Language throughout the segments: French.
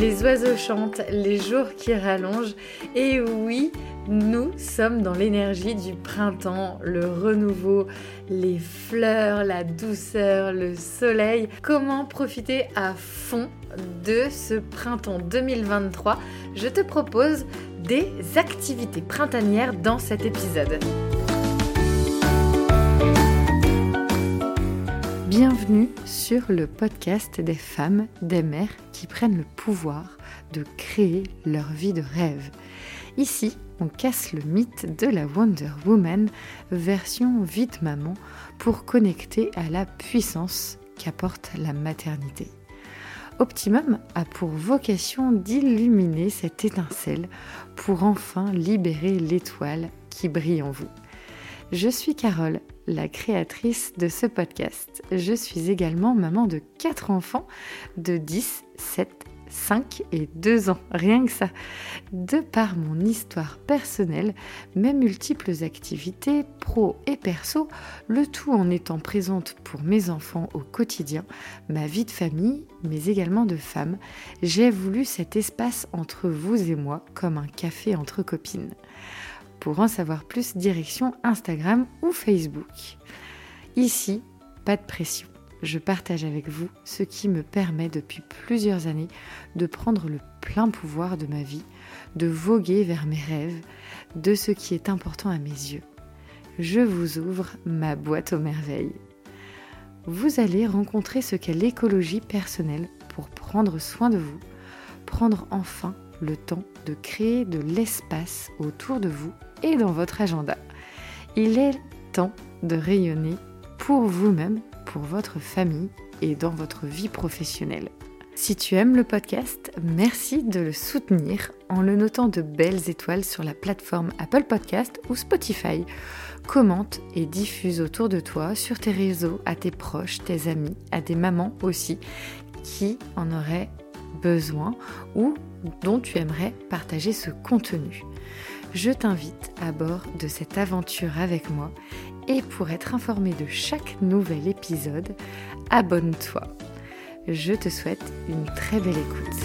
les oiseaux chantent, les jours qui rallongent. Et oui, nous sommes dans l'énergie du printemps, le renouveau, les fleurs, la douceur, le soleil. Comment profiter à fond de ce printemps 2023 Je te propose des activités printanières dans cet épisode. Bienvenue sur le podcast des femmes, des mères qui prennent le pouvoir de créer leur vie de rêve. Ici, on casse le mythe de la Wonder Woman version vite maman pour connecter à la puissance qu'apporte la maternité. Optimum a pour vocation d'illuminer cette étincelle pour enfin libérer l'étoile qui brille en vous. Je suis Carole, la créatrice de ce podcast. Je suis également maman de 4 enfants de 10, 7, 5 et 2 ans, rien que ça. De par mon histoire personnelle, mes multiples activités, pro et perso, le tout en étant présente pour mes enfants au quotidien, ma vie de famille, mais également de femme, j'ai voulu cet espace entre vous et moi comme un café entre copines. Pour en savoir plus, direction Instagram ou Facebook. Ici, pas de pression. Je partage avec vous ce qui me permet depuis plusieurs années de prendre le plein pouvoir de ma vie, de voguer vers mes rêves, de ce qui est important à mes yeux. Je vous ouvre ma boîte aux merveilles. Vous allez rencontrer ce qu'est l'écologie personnelle pour prendre soin de vous, prendre enfin le temps de créer de l'espace autour de vous dans votre agenda. Il est temps de rayonner pour vous-même, pour votre famille et dans votre vie professionnelle. Si tu aimes le podcast, merci de le soutenir en le notant de belles étoiles sur la plateforme Apple Podcast ou Spotify. Commente et diffuse autour de toi, sur tes réseaux, à tes proches, tes amis, à des mamans aussi, qui en auraient besoin ou dont tu aimerais partager ce contenu. Je t'invite à bord de cette aventure avec moi et pour être informé de chaque nouvel épisode, abonne-toi. Je te souhaite une très belle écoute.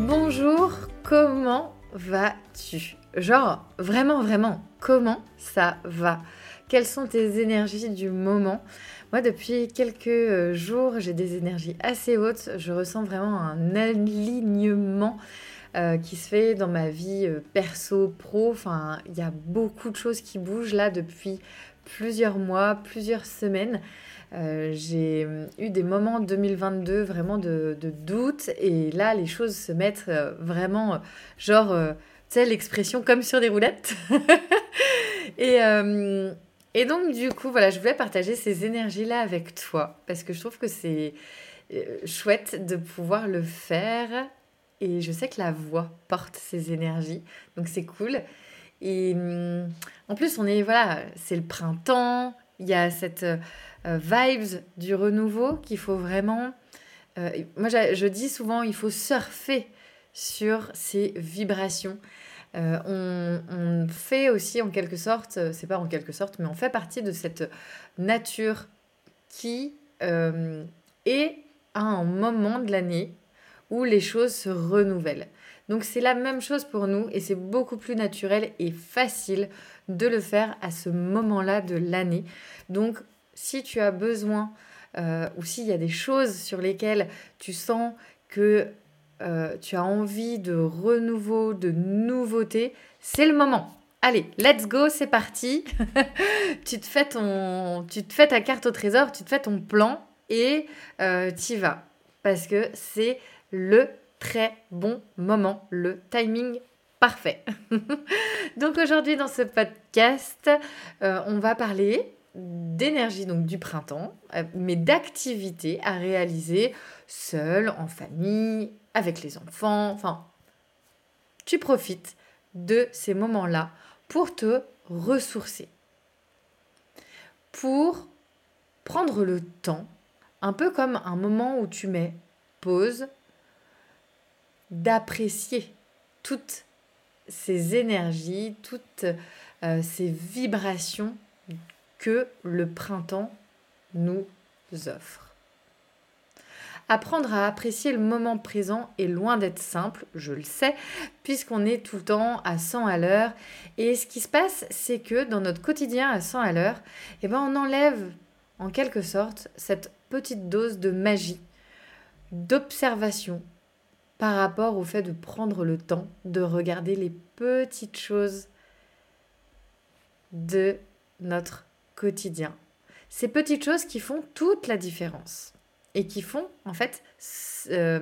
Bonjour, comment vas-tu? Genre, vraiment, vraiment, comment ça va? Quelles sont tes énergies du moment? Moi, depuis quelques euh, jours, j'ai des énergies assez hautes. Je ressens vraiment un alignement euh, qui se fait dans ma vie euh, perso, pro. Enfin, il y a beaucoup de choses qui bougent là depuis plusieurs mois, plusieurs semaines. j'ai eu des moments 2022 vraiment de, doute et là les choses se mettent vraiment genre sais, l'expression comme sur des roulettes. et, et donc, du coup, voilà, je voulais partager ces énergies-là avec toi parce que je trouve que c'est euh, chouette de pouvoir le faire. Et je sais que la voix porte ces énergies, donc c'est cool. Et hum, en plus, on est, voilà, c'est le printemps, il y a cette euh, vibes du renouveau qu'il faut vraiment. moi, je dis souvent, il faut surfer sur ces vibrations. Euh, on, fait aussi en quelque sorte, euh, c'est pas en quelque sorte, mais on fait partie de cette nature qui euh, est à un moment de l'année où les choses se renouvellent. Donc c'est la même chose pour nous et c'est beaucoup plus naturel et facile de le faire à ce moment-là de l'année. Donc si tu as besoin ou s'il y a des choses sur lesquelles tu sens que euh, tu as envie de renouveau, de nouveauté, c'est le moment. Allez, let's go, c'est parti. tu, te fais ton, tu te fais ta carte au trésor, tu te fais ton plan et euh, tu y vas. Parce que c'est le très bon moment, le timing parfait. donc aujourd'hui dans ce podcast, euh, on va parler d'énergie donc du printemps, mais d'activités à réaliser seul, en famille, avec les enfants, enfin, tu profites de ces moments-là pour te ressourcer, pour prendre le temps, un peu comme un moment où tu mets pause, d'apprécier toutes ces énergies, toutes euh, ces vibrations que le printemps nous offre. Apprendre à apprécier le moment présent est loin d'être simple, je le sais, puisqu'on est tout le temps à 100 à l'heure. Et ce qui se passe, c'est que dans notre quotidien à 100 à l'heure, eh ben on enlève en quelque sorte cette petite dose de magie, d'observation par rapport au fait de prendre le temps de regarder les petites choses de notre quotidien. Ces petites choses qui font toute la différence et qui font, en fait, euh,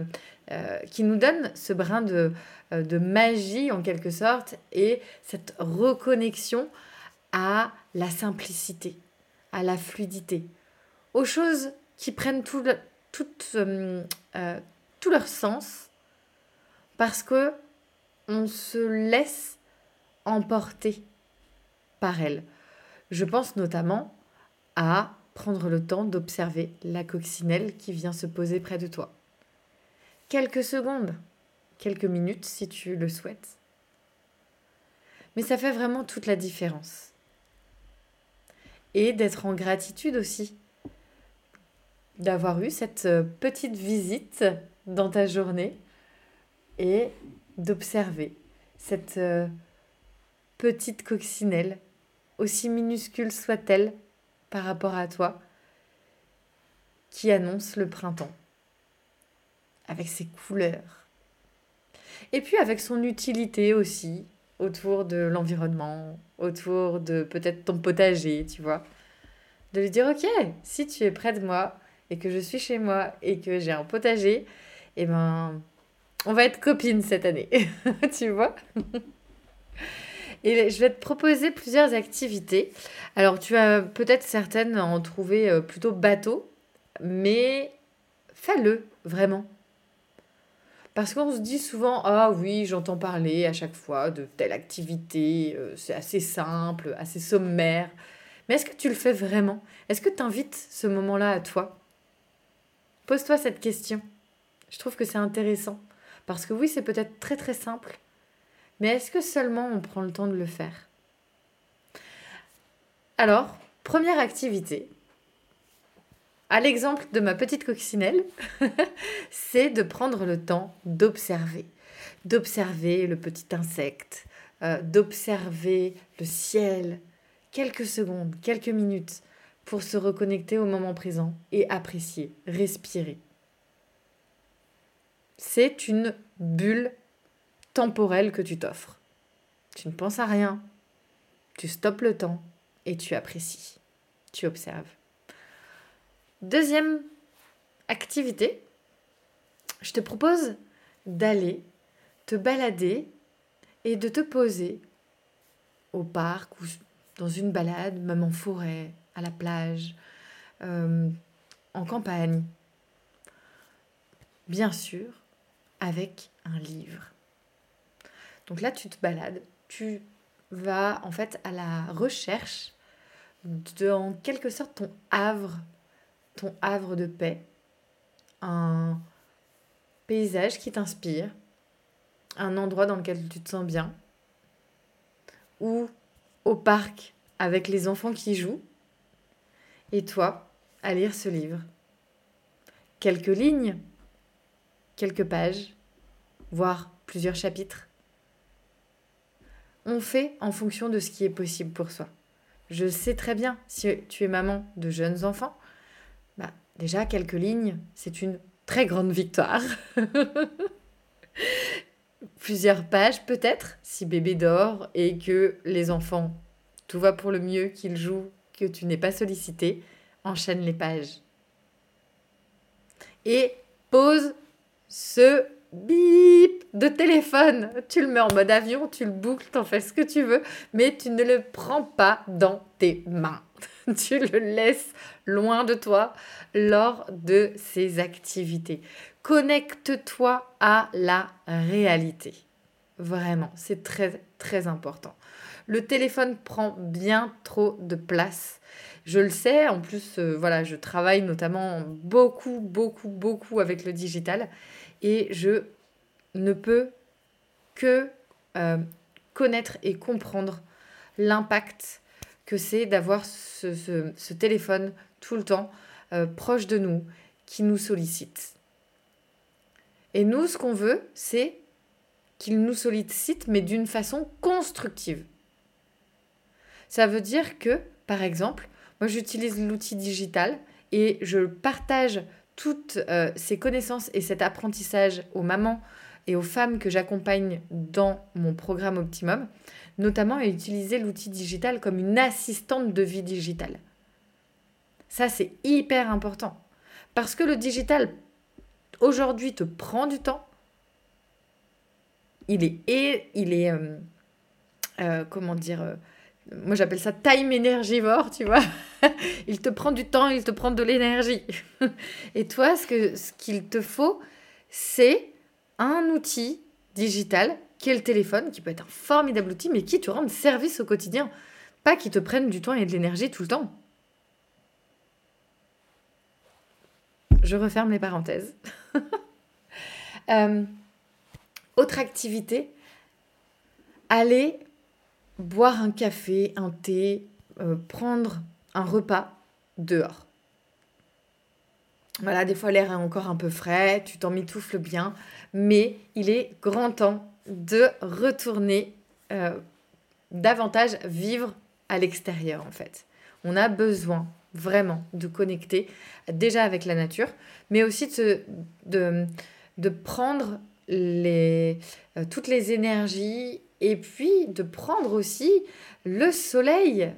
euh, qui nous donnent ce brin de, euh, de magie en quelque sorte et cette reconnexion à la simplicité, à la fluidité, aux choses qui prennent tout leur sens parce que on se laisse emporter par elles. Je pense notamment à prendre le temps d'observer la coccinelle qui vient se poser près de toi. Quelques secondes, quelques minutes si tu le souhaites. Mais ça fait vraiment toute la différence. Et d'être en gratitude aussi. D'avoir eu cette euh, petite visite dans ta journée et d'observer cette euh, petite coccinelle, aussi minuscule soit-elle, par rapport à toi qui annonce le printemps avec ses couleurs. Et puis avec son utilité aussi autour de l'environnement, autour de peut-être ton potager, tu vois. De lui dire, ok, si tu es près de moi et que je suis chez moi et que j'ai un potager, eh ben, on va être copines cette année, tu vois? Et je vais te proposer plusieurs activités. Alors, tu as peut-être certaines en trouver euh, plutôt bateau, mais fais-le vraiment. Parce qu'on se dit souvent, ah oui, j'entends parler à chaque fois de telle activité, euh, c'est assez simple, assez sommaire. Mais est-ce que tu le fais vraiment? Est-ce que tu invites ce moment-là à toi? Pose-toi cette question. Je trouve que c'est intéressant. Parce que oui, c'est peut-être très très simple, mais est-ce que seulement on prend le temps de le faire? Alors, première activité, à l'exemple de ma petite coccinelle, c'est de prendre le temps d'observer. D'observer le petit insecte, euh, d'observer le ciel, quelques secondes, quelques minutes, pour se reconnecter au moment présent et apprécier, respirer. C'est une bulle temporel que tu t'offres. Tu ne penses à rien, tu stoppes le temps et tu apprécies, tu observes. Deuxième activité, je te propose d'aller te balader et de te poser au parc ou dans une balade, même en forêt, à la plage, euh, en campagne. Bien sûr, avec un livre. Donc là, tu te balades, tu vas en fait à la recherche de, en quelque sorte, ton havre, ton havre de paix, un paysage qui t'inspire, un endroit dans lequel tu te sens bien, ou au parc avec les enfants qui jouent, et toi à lire ce livre. Quelques lignes, quelques pages, voire plusieurs chapitres on fait en fonction de ce qui est possible pour soi. Je sais très bien, si tu es maman de jeunes enfants, bah, déjà quelques lignes, c'est une très grande victoire. Plusieurs pages peut-être, si bébé dort et que les enfants, tout va pour le mieux, qu'ils jouent, que tu n'es pas sollicité, enchaîne les pages. Et pose ce bip de téléphone. Tu le mets en mode avion, tu le boucles, t'en fais ce que tu veux, mais tu ne le prends pas dans tes mains. tu le laisses loin de toi lors de ces activités. Connecte-toi à la réalité. Vraiment, c'est très très important. Le téléphone prend bien trop de place. Je le sais, en plus, euh, voilà, je travaille notamment beaucoup, beaucoup, beaucoup avec le digital et je ne peux que euh, connaître et comprendre l'impact que c'est d'avoir ce, téléphone tout le temps euh, proche de nous, qui nous sollicite. Et nous, ce qu'on veut, c'est qu'il nous sollicite, mais d'une façon constructive. Ça veut dire que, par exemple, moi j'utilise l'outil digital et je partage toutes euh, ces connaissances et cet apprentissage aux mamans et aux femmes que j'accompagne dans mon programme Optimum, notamment à utiliser l'outil digital comme une assistante de vie digitale. Ça, c'est hyper important. Parce que le digital, aujourd'hui, te prend du temps. Il est, il est euh, euh, comment dire, moi j'appelle ça time énergivore, tu vois. il te prend du temps, il te prend de l'énergie. Et toi, ce qu'il ce qu'il te faut, c'est un outil digital qui est le téléphone, qui peut être un formidable outil, mais qui te rende service au quotidien. Pas qui te prenne du temps et de l'énergie tout le temps. Je referme les parenthèses. Euh, autre activité, aller boire un café, un thé, euh, prendre un repas dehors. Voilà, des fois l'air est encore un peu frais, tu t'en mitoufles bien, mais il est grand temps de retourner euh, davantage vivre à l'extérieur en fait. On a besoin vraiment de connecter déjà avec la nature, mais aussi de, prendre les, euh, toutes les énergies et puis de prendre aussi le soleil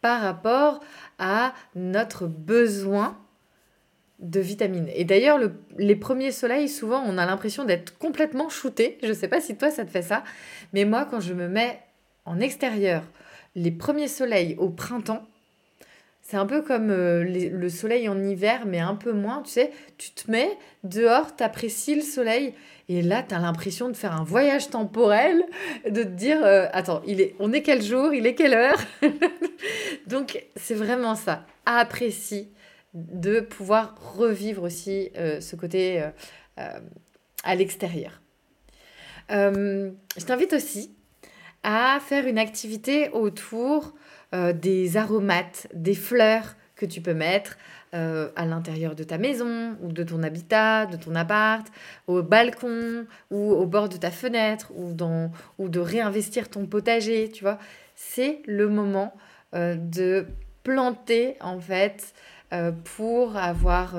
par rapport à notre besoin de vitamines. Et d'ailleurs, les premiers soleils, souvent, on a l'impression d'être complètement shooté. Je ne sais pas si toi, ça te fait ça. Mais moi, quand je me mets en extérieur, les premiers soleils au printemps, c'est un peu comme euh, le soleil en hiver, mais un peu moins. Tu sais, tu te mets dehors, tu apprécies le soleil, et là, tu as l'impression de faire un voyage temporel, de te dire euh, Attends, il est, on est quel jour? Il est quelle heure? Donc, c'est vraiment ça. Apprécie de pouvoir revivre aussi euh, ce côté à l'extérieur. je t'invite aussi à faire une activité autour euh, des aromates, des fleurs que tu peux mettre euh, à l'intérieur de ta maison ou de ton habitat, de ton appart, au balcon ou au bord de ta fenêtre ou, dans, ou de réinvestir ton potager, tu vois. C'est le moment euh, de planter en fait pour avoir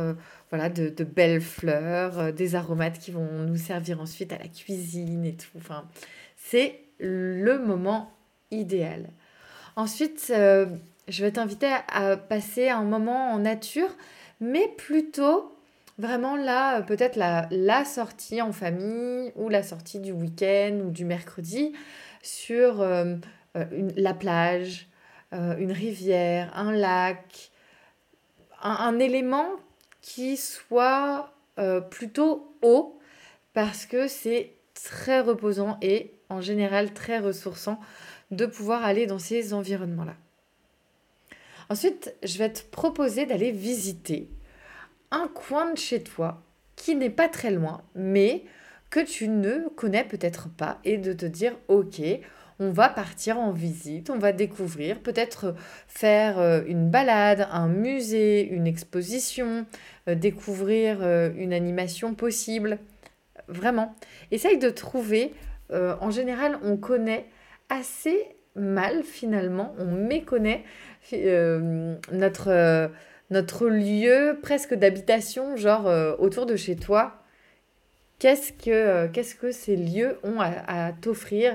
voilà, de, belles fleurs, des aromates qui vont nous servir ensuite à la cuisine et tout. Enfin, c'est le moment idéal. Ensuite, euh, je vais t'inviter à passer un moment en nature, mais plutôt vraiment là, peut-être la, sortie en famille ou la sortie du week-end ou du mercredi sur euh, euh, la plage, une rivière, un lac, un, élément qui soit plutôt haut parce que c'est très reposant et en général très ressourçant de pouvoir aller dans ces environnements-là. Ensuite, je vais te proposer d'aller visiter un coin de chez toi qui n'est pas très loin, mais que tu ne connais peut-être pas, et de te dire, ok, on va partir en visite, on va découvrir, peut-être faire euh, une balade, un musée, une exposition, euh, découvrir euh, une animation possible. Vraiment. Essaye de trouver, en général, on connaît assez mal finalement. On méconnaît euh, notre, euh, notre lieu presque d'habitation, genre euh, autour de chez toi. Qu'est-ce que, qu'est-ce que ces lieux ont à, t'offrir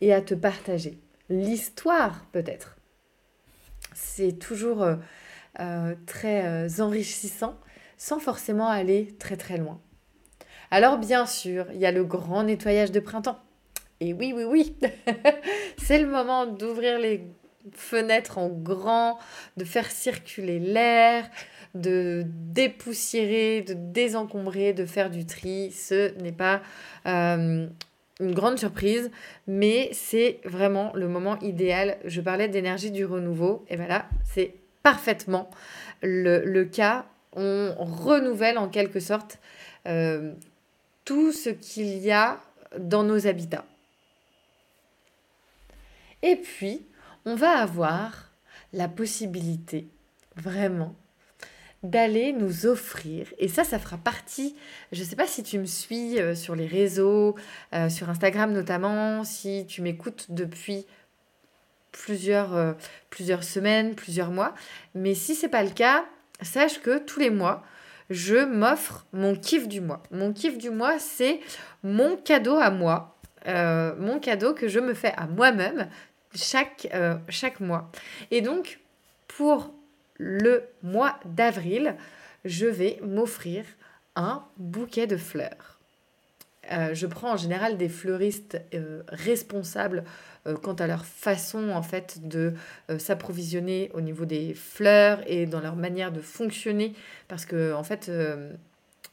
et à te partager L'histoire peut-être. C'est toujours très enrichissant sans forcément aller très très loin. Alors bien sûr, il y a le grand nettoyage de printemps. Et oui, oui, oui, c'est le moment d'ouvrir les fenêtres en grand, de faire circuler l'air, de dépoussiérer, de désencombrer, de faire du tri. Ce n'est pas euh, une grande surprise, mais c'est vraiment le moment idéal. Je parlais d'énergie du renouveau, et voilà, c'est parfaitement le, cas. On renouvelle en quelque sorte euh, tout ce qu'il y a dans nos habitats. Et puis, on va avoir la possibilité vraiment d'aller nous offrir, et ça, ça fera partie, je ne sais pas si tu me suis euh, sur les réseaux, euh, sur Instagram notamment, si tu m'écoutes depuis plusieurs, euh, plusieurs semaines, plusieurs mois, mais si c'est pas le cas, sache que tous les mois, je m'offre mon kiff du mois. Mon kiff du mois, c'est mon cadeau à moi, mon cadeau que je me fais à moi-même chaque, chaque mois. Et donc, pour le mois d'avril, je vais m'offrir un bouquet de fleurs. Euh, je prends en général des fleuristes euh, responsables euh, quant à leur façon en fait de s'approvisionner au niveau des fleurs et dans leur manière de fonctionner parce que en fait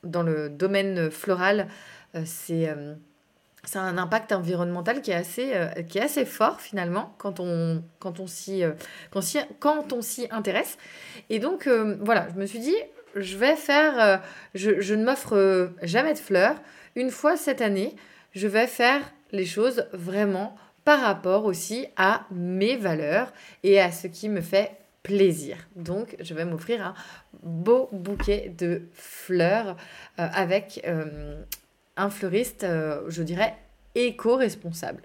dans le domaine floral c'est a un impact environnemental qui est assez, euh, qui est assez fort finalement quand on, quand on s'y euh, quand, on s'y intéresse. Et donc euh, voilà, je me suis dit, je vais faire, je, je, ne m'offre jamais de fleurs. Une fois cette année, je vais faire les choses vraiment par rapport aussi à mes valeurs et à ce qui me fait plaisir. Donc, je vais m'offrir un beau bouquet de fleurs avec un fleuriste, euh, je dirais, éco-responsable.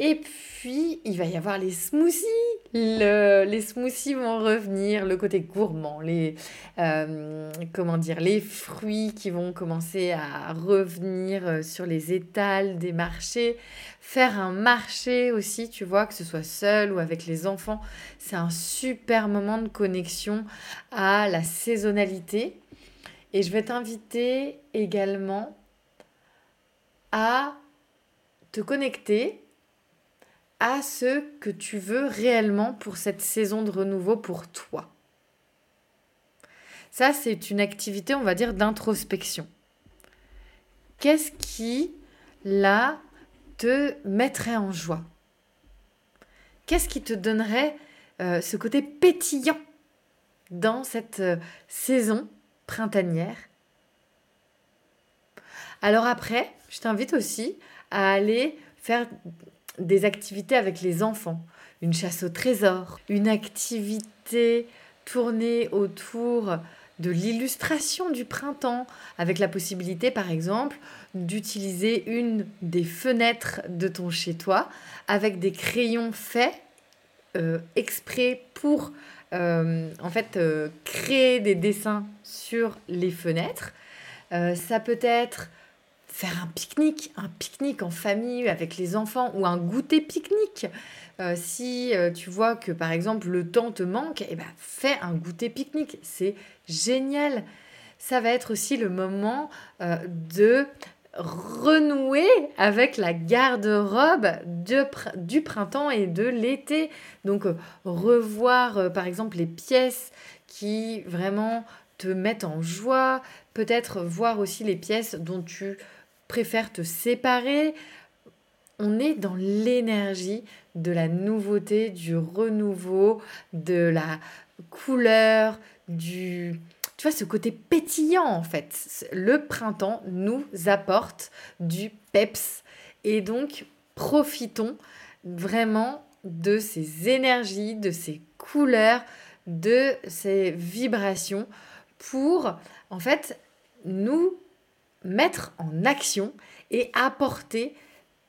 Et puis, il va y avoir les smoothies. les smoothies vont revenir, le côté gourmand, les, euh, comment dire, les fruits qui vont commencer à revenir euh, sur les étals des marchés. Faire un marché aussi, tu vois, que ce soit seul ou avec les enfants, c'est un super moment de connexion à la saisonnalité. Et je vais t'inviter également à te connecter à ce que tu veux réellement pour cette saison de renouveau pour toi. Ça, c'est une activité, on va dire, d'introspection. Qu'est-ce qui, là, te mettrait en joie? Qu'est-ce qui te donnerait euh, ce côté pétillant dans cette euh, saison printanière? Alors après, je t'invite aussi à aller faire des activités avec les enfants, une chasse au trésor, une activité tournée autour de l'illustration du printemps, avec la possibilité par exemple d'utiliser une des fenêtres de ton chez-toi avec des crayons faits euh, exprès pour euh, en fait euh, créer des dessins sur les fenêtres. ça peut être faire un pique-nique, un pique-nique en famille avec les enfants ou un goûter pique-nique. Euh, si euh, tu vois que par exemple le temps te manque, eh ben, fais un goûter pique-nique. C'est génial. Ça va être aussi le moment euh, de renouer avec la garde-robe du printemps et de l'été. Donc revoir par exemple les pièces qui vraiment te mettent en joie, peut-être voir aussi les pièces dont tu préfère te séparer. On est dans l'énergie de la nouveauté, du renouveau, de la couleur, du... Tu vois, ce côté pétillant en fait. Le printemps nous apporte du peps. Et donc, profitons vraiment de ces énergies, de ces couleurs, de ces vibrations pour, en fait, nous mettre en action et apporter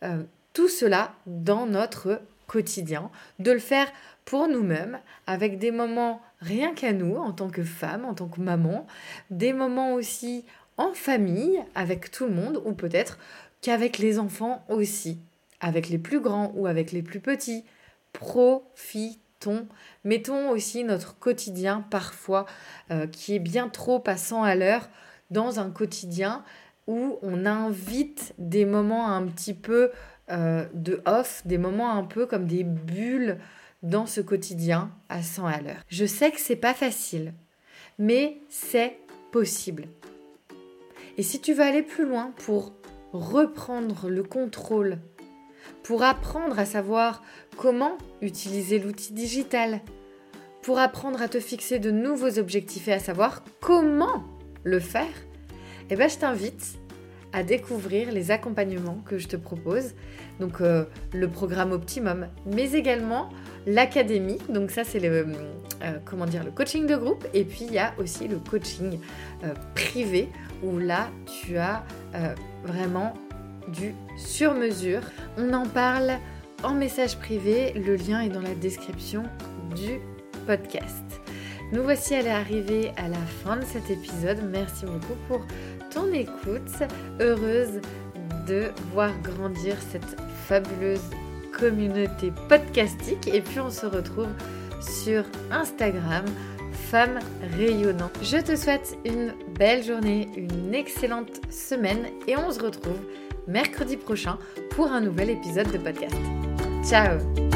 euh, tout cela dans notre quotidien, de le faire pour nous-mêmes, avec des moments rien qu'à nous, en tant que femme, en tant que maman, des moments aussi en famille, avec tout le monde, ou peut-être qu'avec les enfants aussi, avec les plus grands ou avec les plus petits. Profitons, mettons aussi notre quotidien parfois, euh, qui est bien trop passant à l'heure, dans un quotidien où on invite des moments un petit peu euh, de off, des moments un peu comme des bulles dans ce quotidien à 100 à l'heure. Je sais que c'est pas facile, mais c'est possible. Et si tu veux aller plus loin pour reprendre le contrôle, pour apprendre à savoir comment utiliser l'outil digital, pour apprendre à te fixer de nouveaux objectifs et à savoir comment le faire, eh ben, je t'invite à découvrir les accompagnements que je te propose. Donc euh, le programme Optimum, mais également l'académie. Donc ça c'est le dire le coaching de groupe et puis il y a aussi le coaching privé où là tu as vraiment du sur mesure. On en parle en message privé, le lien est dans la description du podcast. Nous voici allés arriver à la fin de cet épisode. Merci beaucoup pour ton écoute. Heureuse de voir grandir cette fabuleuse communauté podcastique. Et puis on se retrouve sur Instagram, Femmes Rayonnant. Je te souhaite une belle journée, une excellente semaine et on se retrouve mercredi prochain pour un nouvel épisode de podcast. Ciao